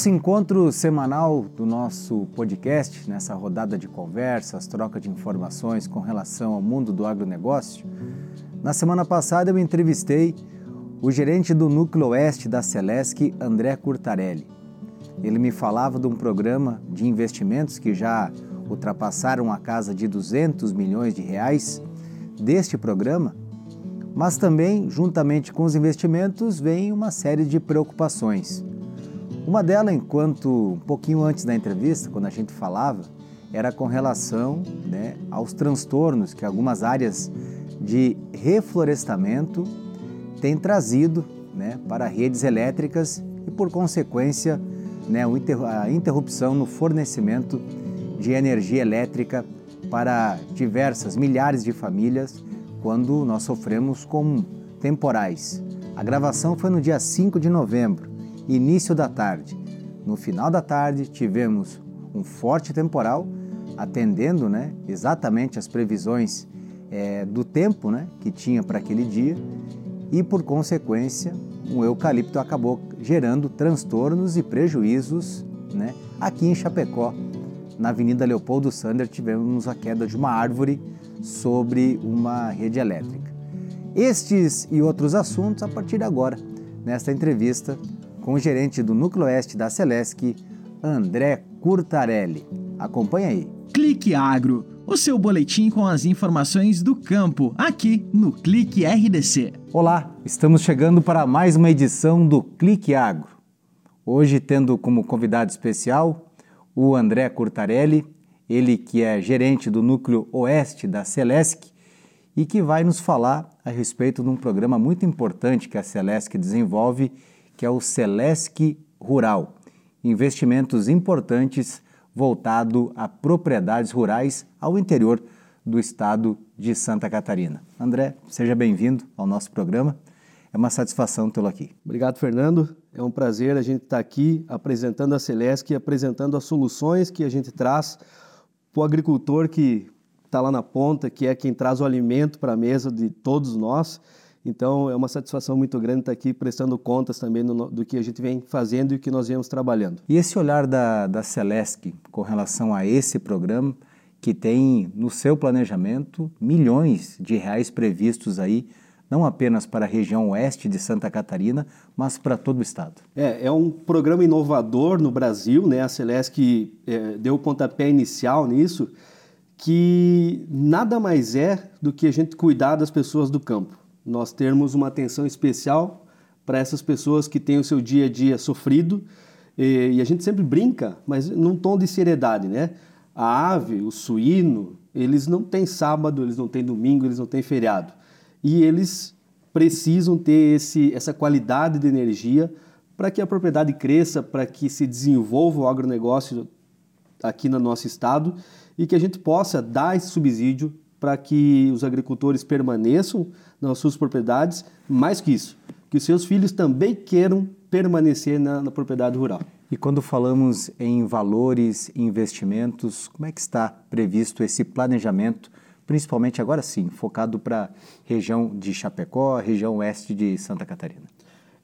Esse encontro semanal do nosso podcast, nessa rodada de conversas, troca de informações com relação ao mundo do agronegócio, na semana passada eu entrevistei o gerente do Núcleo Oeste da Celesc, André Curtarelli. Ele me falava de um programa de investimentos que já ultrapassaram a casa de 200 milhões de reais deste programa, mas também, juntamente com os investimentos, vem uma série de preocupações. Uma delas, enquanto um pouquinho antes da entrevista, quando a gente falava, era com relação né, aos transtornos que algumas áreas de reflorestamento têm trazido né, para redes elétricas e, por consequência, né, a interrupção no fornecimento de energia elétrica para diversas milhares de famílias quando nós sofremos com temporais. A gravação foi no dia 5 de novembro, início da tarde. No final da tarde tivemos um forte temporal, atendendo né, exatamente as previsões é, do tempo né, que tinha para aquele dia e, por consequência, o eucalipto acabou gerando transtornos e prejuízos né, aqui em Chapecó. Na Avenida Leopoldo Sander tivemos a queda de uma árvore sobre uma rede elétrica. Estes e outros assuntos a partir de agora, nesta entrevista com o gerente do Núcleo Oeste da Celesc, André Curtarelli. Acompanhe aí. Clique Agro, o seu boletim com as informações do campo, aqui no Clique RDC. Olá, estamos chegando para mais uma edição do Clique Agro. Hoje tendo como convidado especial o André Curtarelli, ele que é gerente do núcleo oeste da Celesc e que vai nos falar a respeito de um programa muito importante que a Celesc desenvolve, que é o Celesc Rural. Investimentos importantes voltado a propriedades rurais ao interior do estado de Santa Catarina. André, seja bem-vindo ao nosso programa. É uma satisfação tê-lo aqui. Obrigado, Fernando. É um prazer a gente estar aqui apresentando a Celesc e apresentando as soluções que a gente traz para o agricultor que está lá na ponta, que é quem traz o alimento para a mesa de todos nós. Então, é uma satisfação muito grande estar aqui prestando contas também do, do que a gente vem fazendo e o que nós viemos trabalhando. E esse olhar da, da Celesc com relação a esse programa, que tem no seu planejamento milhões de reais previstos aí não apenas para a região oeste de Santa Catarina, mas para todo o estado. É, é um programa inovador no Brasil, né? A Celesc é, deu o pontapé inicial nisso, que nada mais é do que a gente cuidar das pessoas do campo. Nós termos uma atenção especial para essas pessoas que têm o seu dia a dia sofrido, e, e a gente sempre brinca, mas num tom de seriedade, né? A ave, o suíno, eles não têm sábado, eles não têm domingo, eles não têm feriado e eles precisam ter esse, essa qualidade de energia para que a propriedade cresça, para que se desenvolva o agronegócio aqui no nosso estado e que a gente possa dar esse subsídio para que os agricultores permaneçam nas suas propriedades, mais que isso, que os seus filhos também queiram permanecer na, na propriedade rural. E quando falamos em valores, investimentos, como é que está previsto esse planejamento principalmente agora sim, focado para a região de Chapecó, região oeste de Santa Catarina.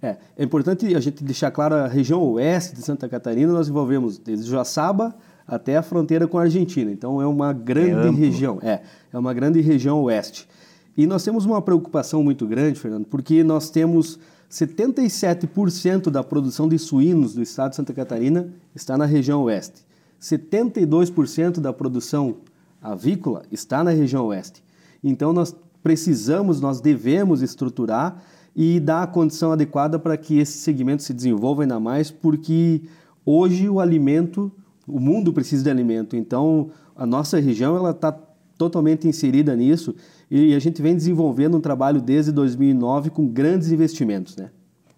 É, é importante a gente deixar claro a região oeste de Santa Catarina, nós envolvemos desde Joaçaba até a fronteira com a Argentina. Então é uma grande é região, é, é uma grande região oeste. E nós temos uma preocupação muito grande, Fernando, porque nós temos 77% da produção de suínos do estado de Santa Catarina está na região oeste. 72% da produção avícola está na região oeste. Então nós precisamos, nós devemos estruturar e dar a condição adequada para que esse segmento se desenvolva ainda mais, porque hoje o alimento, o mundo precisa de alimento. Então a nossa região ela está totalmente inserida nisso e a gente vem desenvolvendo um trabalho desde 2009 com grandes investimentos, né?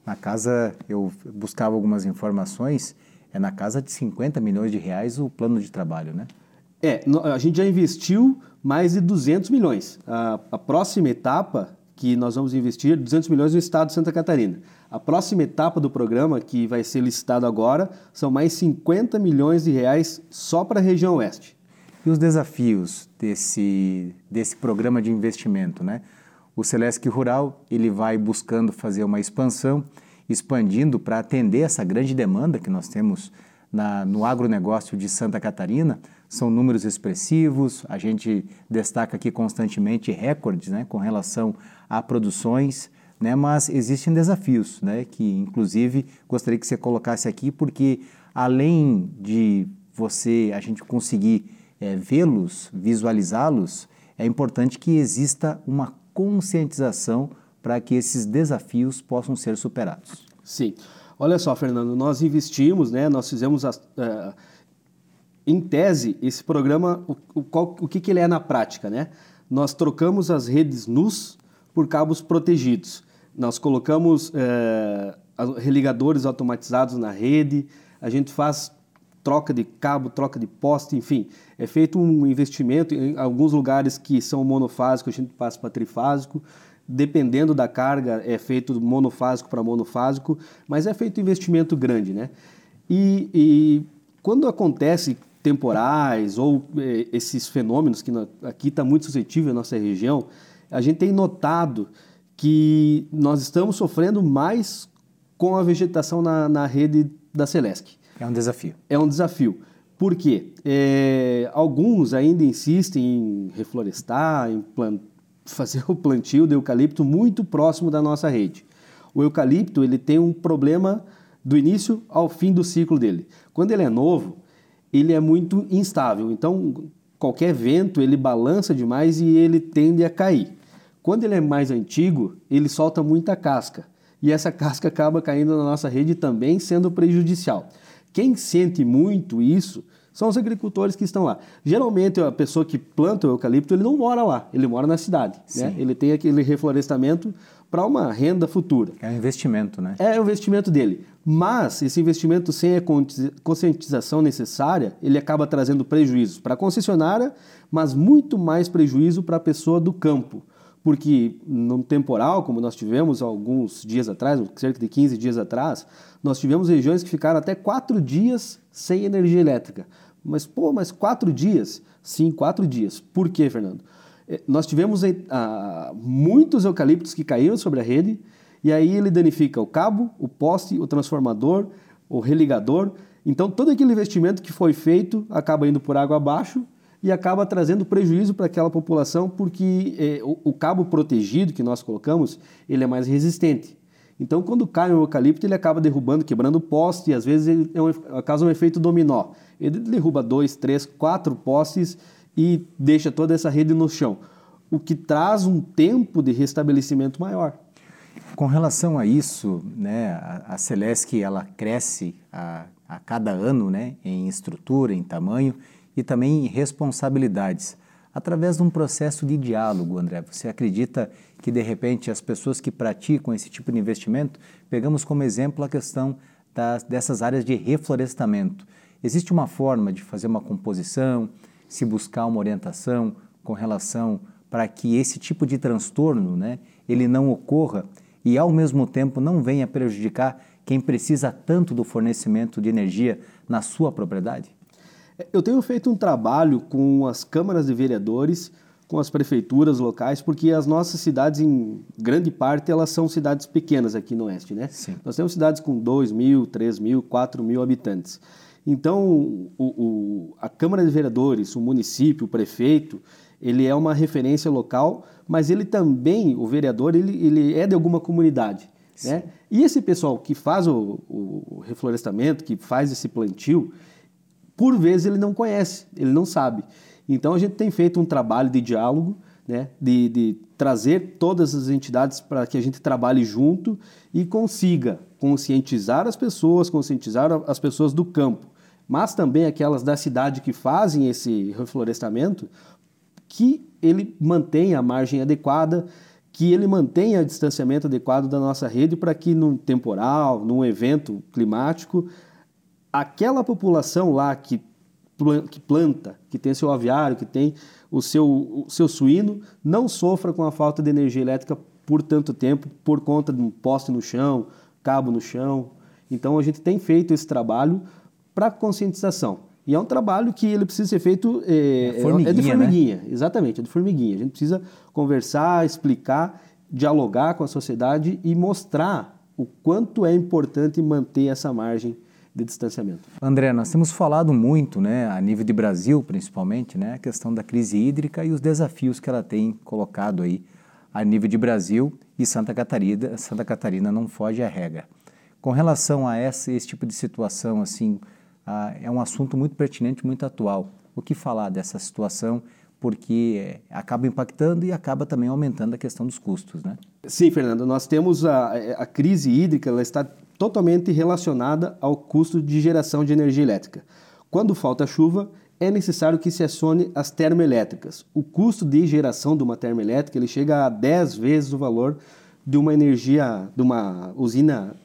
Na casa eu buscava algumas informações, é na casa de 50 milhões de reais o plano de trabalho, né? É, a gente já investiu mais de 200 milhões. A, a próxima etapa que nós vamos investir 200 milhões no estado de Santa Catarina. A próxima etapa do programa, que vai ser licitado agora, são mais 50 milhões de reais só para a região oeste. E os desafios desse, desse programa de investimento, né? O Celesc Rural, ele vai buscando fazer uma expansão expandindo para atender essa grande demanda que nós temos na, no agronegócio de Santa Catarina. São números expressivos, a gente destaca aqui constantemente recordes né, com relação a produções, né, mas existem desafios, né, que inclusive gostaria que você colocasse aqui, porque além de você, a gente conseguir é, vê-los, visualizá-los, é importante que exista uma conscientização para que esses desafios possam ser superados. Sim. Olha só, Fernando, nós investimos, né, nós fizemos, uh, em tese, esse programa, o, o, qual, o que, que ele é na prática, né? Nós trocamos as redes NUS por cabos protegidos. Nós colocamos uh, religadores automatizados na rede, a gente faz troca de cabo, troca de poste, enfim, é feito um investimento em alguns lugares que são monofásicos, a gente passa para trifásico, dependendo da carga, é feito monofásico para monofásico, mas é feito investimento grande, né? E, e quando acontece temporais ou é, esses fenômenos que aqui está muito suscetível na nossa região, a gente tem notado que nós estamos sofrendo mais com a vegetação na, na rede da Celesc. É um desafio. É um desafio. Por quê? É, alguns ainda insistem em reflorestar, em plantar fazer o plantio de eucalipto muito próximo da nossa rede. O eucalipto ele tem um problema do início ao fim do ciclo dele. Quando ele é novo, ele é muito instável. Então, qualquer vento ele balança demais e ele tende a cair. Quando ele é mais antigo, ele solta muita casca. E essa casca acaba caindo na nossa rede também, sendo prejudicial. Quem sente muito isso são os agricultores que estão lá. Geralmente, a pessoa que planta o eucalipto, ele não mora lá, ele mora na cidade. Né? Ele tem aquele reflorestamento para uma renda futura. É um investimento, né? É o investimento dele. Mas esse investimento sem a conscientização necessária, ele acaba trazendo prejuízos para a concessionária, mas muito mais prejuízo para a pessoa do campo. Porque num temporal, como nós tivemos alguns dias atrás, cerca de 15 dias atrás, nós tivemos regiões que ficaram até quatro dias sem energia elétrica. Mas, pô, mas quatro dias? Sim, quatro dias. Por quê, Fernando? É, nós tivemos ah, muitos eucaliptos que caíram sobre a rede e aí ele danifica o cabo, o poste, o transformador, o religador. Então, todo aquele investimento que foi feito acaba indo por água abaixo e acaba trazendo prejuízo para aquela população porque é, o, o, cabo protegido que nós colocamos ele é mais resistente. Então, quando cai um eucalipto, ele acaba derrubando, quebrando poste, e às vezes ele é um, causa um efeito dominó. Ele derruba dois, três, quatro postes e deixa toda essa rede no chão, o que traz um tempo de restabelecimento maior. Com relação a isso, né, a, a Celesc ela cresce a, a cada ano né, em estrutura, em tamanho e também responsabilidades através de um processo de diálogo, André. Você acredita que, de repente, as pessoas que praticam esse tipo de investimento, pegamos como exemplo a questão das, dessas áreas de reflorestamento. Existe uma forma de fazer uma composição, se buscar uma orientação com relação para que esse tipo de transtorno né, ele não ocorra e, ao mesmo tempo, não venha prejudicar quem precisa tanto do fornecimento de energia na sua propriedade? Eu tenho feito um trabalho com as câmaras de vereadores, com as prefeituras locais, porque as nossas cidades, em grande parte, elas são cidades pequenas aqui no Oeste, né? Sim. Nós temos cidades com 2 mil, 3 mil, 4 mil habitantes. Então, o, o, a Câmara de Vereadores, o município, o prefeito, ele é uma referência local, mas ele também, o vereador, ele, ele é de alguma comunidade. Né? E esse pessoal que faz o, o reflorestamento, que faz esse plantio, por vezes ele não conhece, ele não sabe. Então a gente tem feito um trabalho de diálogo, né, de, de trazer todas as entidades para que a gente trabalhe junto e consiga conscientizar as pessoas, conscientizar as pessoas do campo, mas também aquelas da cidade que fazem esse reflorestamento, que ele mantenha a margem adequada, que ele mantenha o distanciamento adequado da nossa rede para que num temporal, num evento climático, aquela população lá que, que planta, que tem seu aviário, que tem o seu, o seu suíno, não sofra com a falta de energia elétrica por tanto tempo, por conta de um poste no chão, cabo no chão. Então a gente tem feito esse trabalho para conscientização. E é um trabalho que ele precisa ser feito é, é, é de formiguinha, né? exatamente, é de formiguinha. A gente precisa conversar, explicar, dialogar com a sociedade e mostrar o quanto é importante manter essa margem de distanciamento. André, nós temos falado muito, né, a nível de Brasil principalmente, né, a questão da crise hídrica e os desafios que ela tem colocado aí a nível de Brasil e Santa Catarina, Santa Catarina não foge à regra. Com relação a essa, esse tipo de situação, assim, ah, é um assunto muito pertinente, muito atual. O que falar dessa situação? Porque é, acaba impactando e acaba também aumentando a questão dos custos, né? Sim, Fernando. Nós temos a, a crise hídrica, ela está totalmente relacionada ao custo de geração de energia elétrica. Quando falta chuva, é necessário que se acione as termoelétricas. O custo de geração de uma termoelétrica ele chega a 10 vezes o valor de uma energia, de uma usina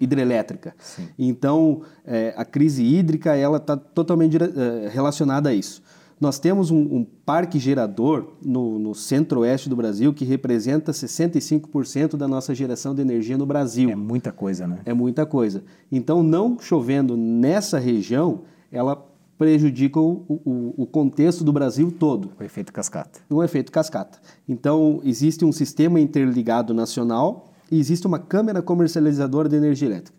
hidrelétrica. Sim. Então, é, a crise hídrica ela está totalmente é, relacionada a isso. Nós temos um, um parque gerador no, no centro-oeste do Brasil que representa 65% da nossa geração de energia no Brasil. É muita coisa, né? É muita coisa. Então, não chovendo nessa região, ela prejudica o, o, o, contexto do Brasil todo. O efeito cascata. Um efeito cascata. Então, existe um sistema interligado nacional e existe uma câmara comercializadora de energia elétrica.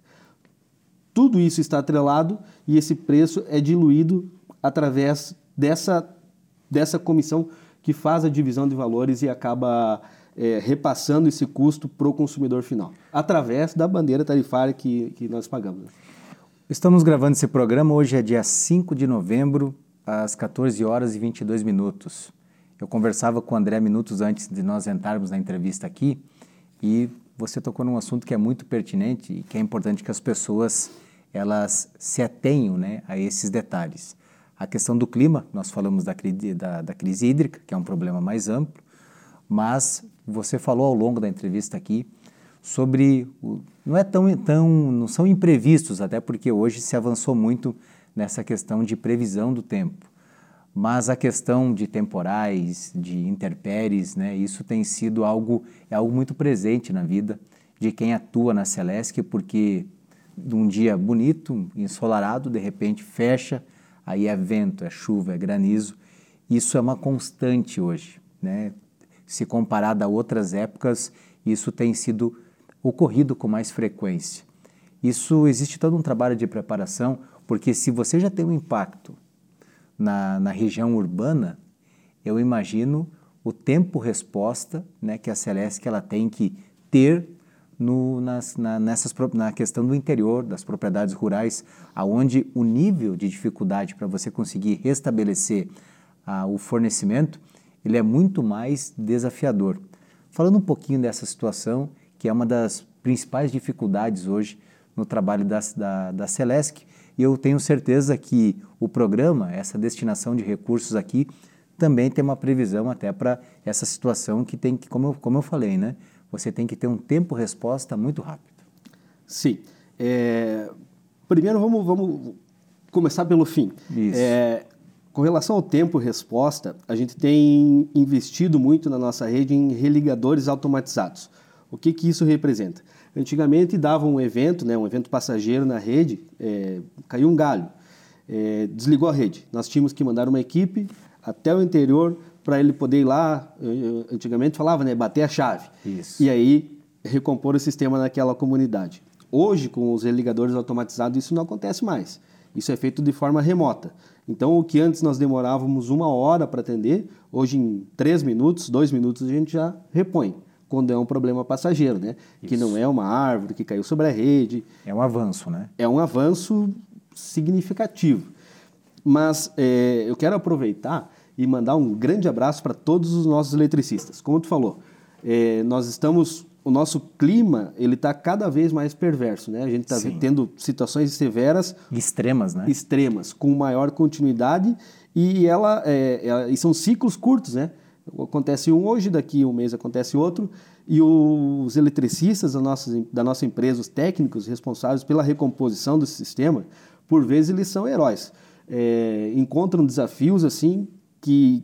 Tudo isso está atrelado e esse preço é diluído através dessa, dessa comissão que faz a divisão de valores e acaba é, repassando esse custo para o consumidor final, através da bandeira tarifária que, que nós pagamos. Estamos gravando esse programa, hoje é dia 5 de novembro, às 14 horas e 22 minutos. Eu conversava com o André minutos antes de nós entrarmos na entrevista aqui e você tocou num assunto que é muito pertinente e que é importante que as pessoas elas se atenham né, a esses detalhes. A questão do clima, nós falamos da, da, da crise hídrica, que é um problema mais amplo, mas você falou ao longo da entrevista aqui sobre o, não é tão, tão não são imprevistos até porque hoje se avançou muito nessa questão de previsão do tempo. Mas a questão de temporais de intempéries né isso tem sido algo é algo muito presente na vida de quem atua na Celesc porque de um dia bonito ensolarado de repente fecha aí é vento é chuva é granizo isso é uma constante hoje né se comparado a outras épocas isso tem sido ocorrido com mais frequência. Isso existe todo um trabalho de preparação, porque se você já tem um impacto na, na região urbana, eu imagino o tempo-resposta né, que a Celeste ela tem que ter no, nas, na, nessas, na questão do interior, das propriedades rurais, aonde o nível de dificuldade para você conseguir restabelecer ah, o fornecimento, ele é muito mais desafiador. Falando um pouquinho dessa situação, que é uma das principais dificuldades hoje no trabalho da, da, da Celesc. E eu tenho certeza que o programa, essa destinação de recursos aqui, também tem uma previsão até para essa situação que tem que, como eu, como eu falei, né? Você tem que ter um tempo-resposta muito rápido. Sim. É... Primeiro, vamos, vamos começar pelo fim. Isso. É... Com relação ao tempo-resposta, a gente tem investido muito na nossa rede em religadores automatizados. O que, que isso representa? Antigamente dava um evento, né, um evento passageiro na rede, é, caiu um galho, é, desligou a rede. Nós tínhamos que mandar uma equipe até o interior para ele poder ir lá, antigamente falava, né, bater a chave. Isso. E aí recompor o sistema naquela comunidade. Hoje, com os religadores automatizados, isso não acontece mais. Isso é feito de forma remota. Então, o que antes nós demorávamos uma hora para atender, hoje em três minutos, dois minutos, a gente já repõe quando é um problema passageiro, né? Isso. Que não é uma árvore que caiu sobre a rede. É um avanço, né? É um avanço significativo. Mas é, eu quero aproveitar e mandar um grande abraço para todos os nossos eletricistas. Como tu falou, é, nós estamos, o nosso clima ele está cada vez mais perverso, né? A gente está tendo situações severas, extremas, né? Extremas, com maior continuidade e ela, é, é, e são ciclos curtos, né? Acontece um hoje, daqui um mês acontece outro, e os eletricistas da nossa, da nossa empresa, os técnicos responsáveis pela recomposição do sistema, por vezes eles são heróis. É, encontram desafios assim que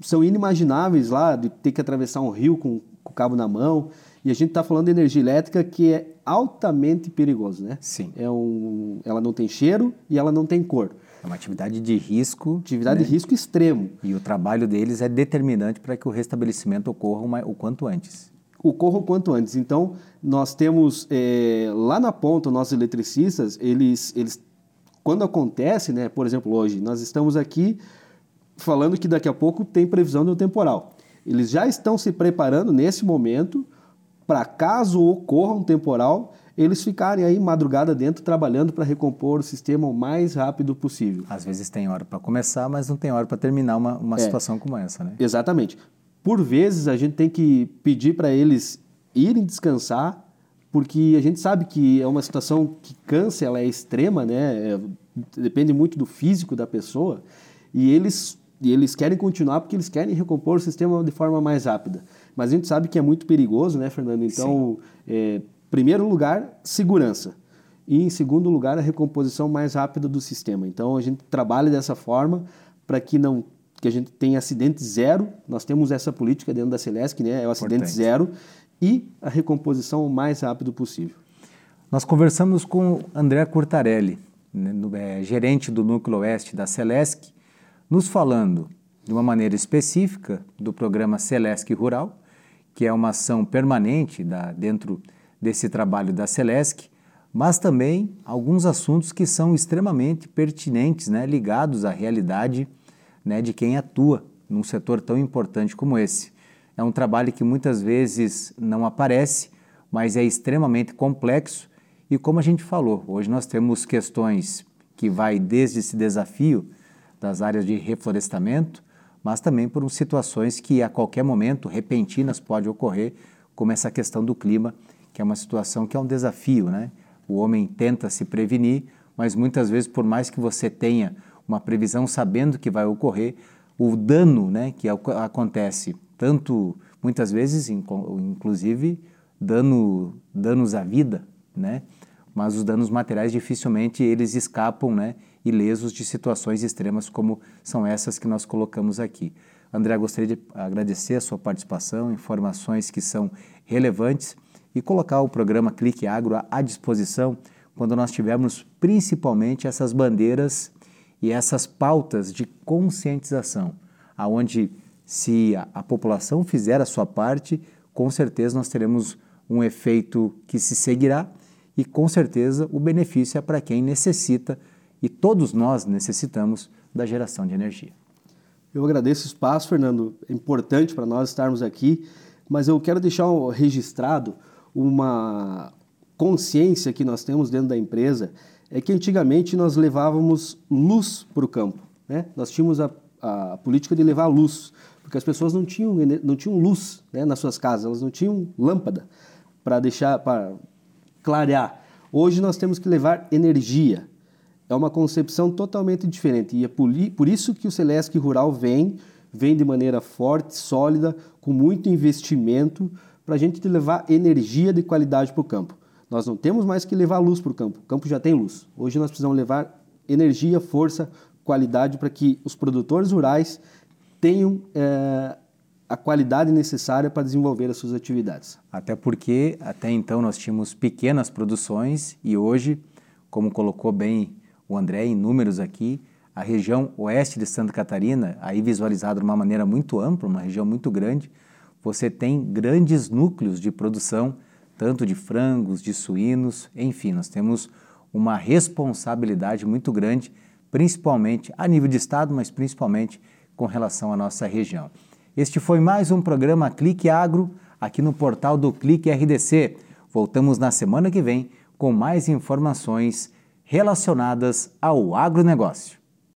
são inimagináveis lá, de ter que atravessar um rio com, com o cabo na mão. E a gente está falando de energia elétrica que é altamente perigoso, né? Sim. É um, ela não tem cheiro e ela não tem cor. É uma atividade de risco. Atividade né? de risco extremo. E o trabalho deles é determinante para que o restabelecimento ocorra o quanto antes. ocorra o quanto antes. Então, nós temos é, lá na ponta, nossos eletricistas, eles, eles quando acontece, né, por exemplo, hoje, nós estamos aqui falando que daqui a pouco tem previsão do temporal. Eles já estão se preparando nesse momento para caso ocorra um temporal, eles ficarem aí madrugada dentro trabalhando para recompor o sistema o mais rápido possível. Às vezes tem hora para começar, mas não tem hora para terminar uma, uma é, situação como essa, né? Exatamente. Por vezes a gente tem que pedir para eles irem descansar, porque a gente sabe que é uma situação que cansa, ela é extrema, né? É, depende muito do físico da pessoa, e eles e eles querem continuar porque eles querem recompor o sistema de forma mais rápida. Mas a gente sabe que é muito perigoso, né, Fernando? Então, é, primeiro lugar, segurança. E em segundo lugar, a recomposição mais rápida do sistema. Então, a gente trabalha dessa forma para que não que a gente tenha acidente zero. Nós temos essa política dentro da Celesc, né? É o acidente Importante. zero e a recomposição o mais rápido possível. Nós conversamos com André Curtarelli, né, é, gerente do Núcleo Oeste da Celesc, nos falando de uma maneira específica do programa Celesc Rural, que é uma ação permanente da, dentro desse trabalho da Celesc, mas também alguns assuntos que são extremamente pertinentes, né, ligados à realidade né, de quem atua num setor tão importante como esse. É um trabalho que muitas vezes não aparece, mas é extremamente complexo e como a gente falou, hoje nós temos questões que vai desde esse desafio das áreas de reflorestamento, mas também por situações que a qualquer momento, repentinas, pode ocorrer, como essa questão do clima, que é uma situação que é um desafio, né? O homem tenta se prevenir, mas muitas vezes, por mais que você tenha uma previsão sabendo que vai ocorrer, o dano né, que acontece, tanto muitas vezes, inclusive, dano, danos à vida, né? mas os danos materiais dificilmente eles escapam né, ilesos de situações extremas como são essas que nós colocamos aqui. André, gostaria de agradecer a sua participação, informações que são relevantes e colocar o programa Clique Agro à disposição quando nós tivermos principalmente essas bandeiras e essas pautas de conscientização, aonde se a, a população fizer a sua parte, com certeza nós teremos um efeito que se seguirá e com certeza o benefício é para quem necessita e todos nós necessitamos da geração de energia. Eu agradeço o espaço, Fernando. É importante para nós estarmos aqui, mas eu quero deixar registrado uma consciência que nós temos dentro da empresa é que antigamente nós levávamos luz para o campo. Né? Nós tínhamos a, a, política de levar luz, porque as pessoas não tinham, não tinham luz né, nas suas casas, elas não tinham lâmpada para deixar, para clarear. Hoje nós temos que levar energia é uma concepção totalmente diferente. E é por isso que o Celesc Rural vem, vem de maneira forte, sólida, com muito investimento, para a gente levar energia de qualidade para o campo. Nós não temos mais que levar luz para o campo, o campo já tem luz. Hoje nós precisamos levar energia, força, qualidade para que os produtores rurais tenham é, a qualidade necessária para desenvolver as suas atividades. Até porque até então nós tínhamos pequenas produções e hoje, como colocou bem o André em números aqui, a região oeste de Santa Catarina, aí visualizado de uma maneira muito ampla, uma região muito grande, você tem grandes núcleos de produção, tanto de frangos, de suínos, enfim, nós temos uma responsabilidade muito grande, principalmente a nível de estado, mas principalmente com relação à nossa região. Este foi mais um programa Clique Agro, aqui no portal do Clique RDC. Voltamos na semana que vem com mais informações relacionadas ao agronegócio.